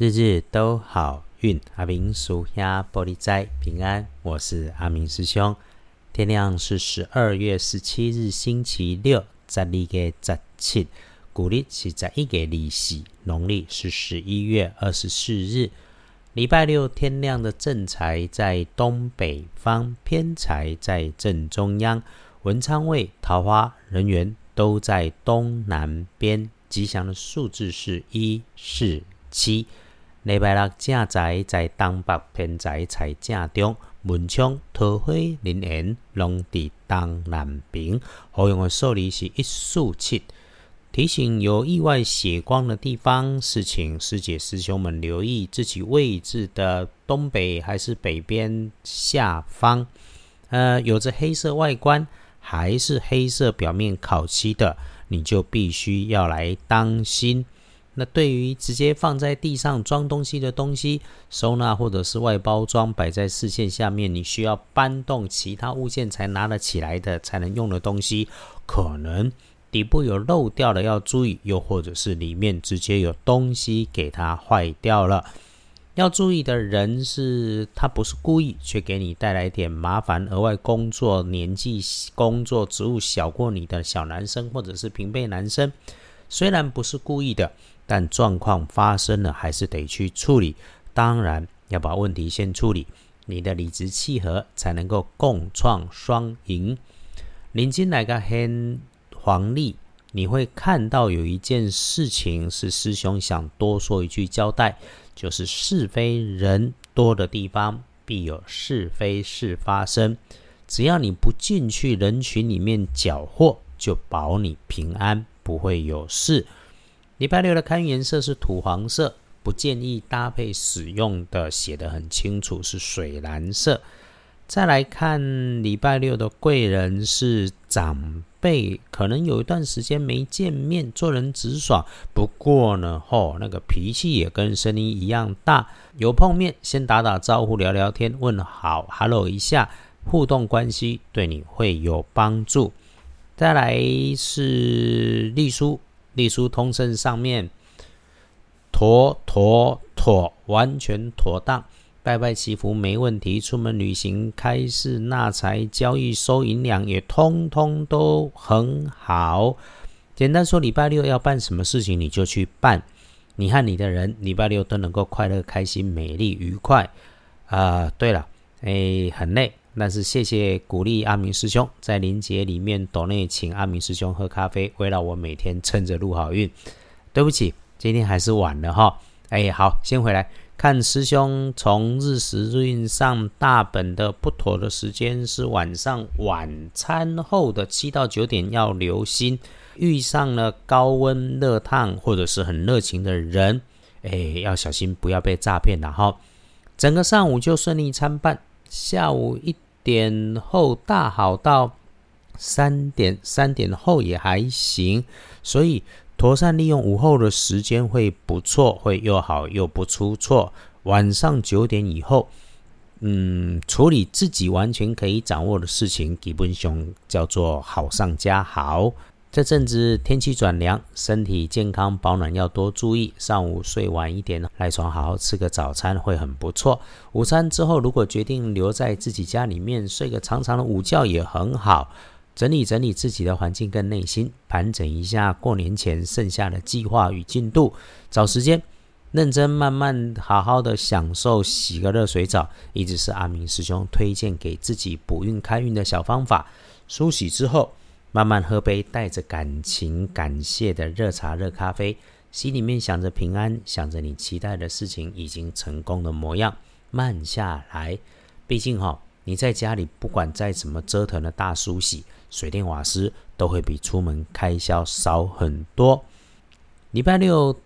日日都好运，阿明属下玻璃斋平安。我是阿明师兄。天亮是十二月十七日星期六，在二月十七，古历是在一月二四，农历是十一月二十四日，礼拜六。天亮的正财在东北方，偏财在正中央。文昌位、桃花、人缘都在东南边。吉祥的数字是一四七。礼拜六正财在东北，偏财在正中，门窗、桃花、人缘拢伫东南边。好用的数字是一四七。提醒有意外血光的地方，是请师姐师兄们留意自己位置的东北还是北边下方。呃，有着黑色外观还是黑色表面烤漆的，你就必须要来当心。那对于直接放在地上装东西的东西收纳，或者是外包装摆在视线下面，你需要搬动其他物件才拿得起来的，才能用的东西，可能底部有漏掉了，要注意；又或者是里面直接有东西给它坏掉了，要注意的人是，他不是故意，却给你带来点麻烦，额外工作，年纪工作职务小过你的小男生或者是平辈男生，虽然不是故意的。但状况发生了，还是得去处理。当然要把问题先处理，你的理直气和才能够共创双赢。临近来个很黄历，你会看到有一件事情是师兄想多说一句交代，就是是非人多的地方，必有是非事发生。只要你不进去人群里面搅和，就保你平安，不会有事。礼拜六的开运颜色是土黄色，不建议搭配使用的，写得很清楚是水蓝色。再来看礼拜六的贵人是长辈，可能有一段时间没见面，做人直爽。不过呢，吼，那个脾气也跟声音一样大。有碰面先打打招呼，聊聊天，问好，hello 一下，互动关系对你会有帮助。再来是隶书。隶书通胜上面妥妥妥，完全妥当。拜拜祈福没问题，出门旅行、开市纳财、交易收银两也通通都很好。简单说，礼拜六要办什么事情，你就去办。你和你的人礼拜六都能够快乐、开心、美丽、愉快。啊，对了，哎，很累。但是谢谢鼓励阿明师兄在临节里面岛内请阿明师兄喝咖啡，为了我每天趁着录好运。对不起，今天还是晚了哈。哎，好，先回来看师兄从日时日运上大本的不妥的时间是晚上晚餐后的七到九点，要留心遇上了高温热烫或者是很热情的人，哎，要小心不要被诈骗了哈。整个上午就顺利参半，下午一。点后大好到三点，三点后也还行，所以妥善利用午后的时间会不错，会又好又不出错。晚上九点以后，嗯，处理自己完全可以掌握的事情，基本上叫做好上加好。这阵子天气转凉，身体健康保暖要多注意。上午睡晚一点，赖床好好吃个早餐会很不错。午餐之后，如果决定留在自己家里面睡个长长的午觉也很好。整理整理自己的环境跟内心，盘整一下过年前剩下的计划与进度，找时间认真慢慢好好的享受洗个热水澡，一直是阿明师兄推荐给自己补运开运的小方法。梳洗之后。慢慢喝杯带着感情、感谢的热茶、热咖啡，心里面想着平安，想着你期待的事情已经成功的模样。慢下来，毕竟哈，你在家里不管再怎么折腾的大梳洗，水电瓦斯都会比出门开销少很多。礼拜六，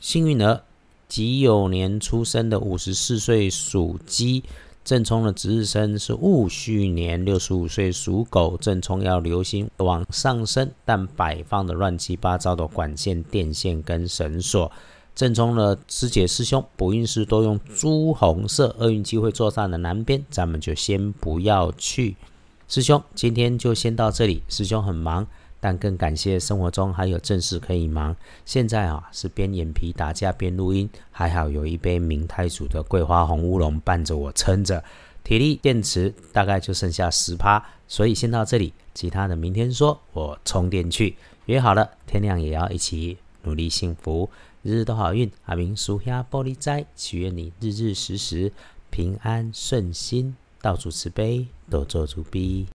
幸运儿，己酉年出生的五十四岁属鸡。正冲的值日生是戊戌年，六十五岁属狗。正冲要留心往上升，但摆放的乱七八糟的管线、电线跟绳索。正冲的师姐师兄补运势都用朱红色，厄运机会坐上的南边，咱们就先不要去。师兄，今天就先到这里。师兄很忙，但更感谢生活中还有正事可以忙。现在啊，是边眼皮打架边录音，还好有一杯明太祖的桂花红乌龙伴着我撑着，体力电池大概就剩下十趴，所以先到这里，其他的明天说。我充电去，约好了，天亮也要一起努力幸福，日日都好运。阿明叔下玻璃斋，祈愿你日日时时平安顺心，到处慈悲，多做主逼。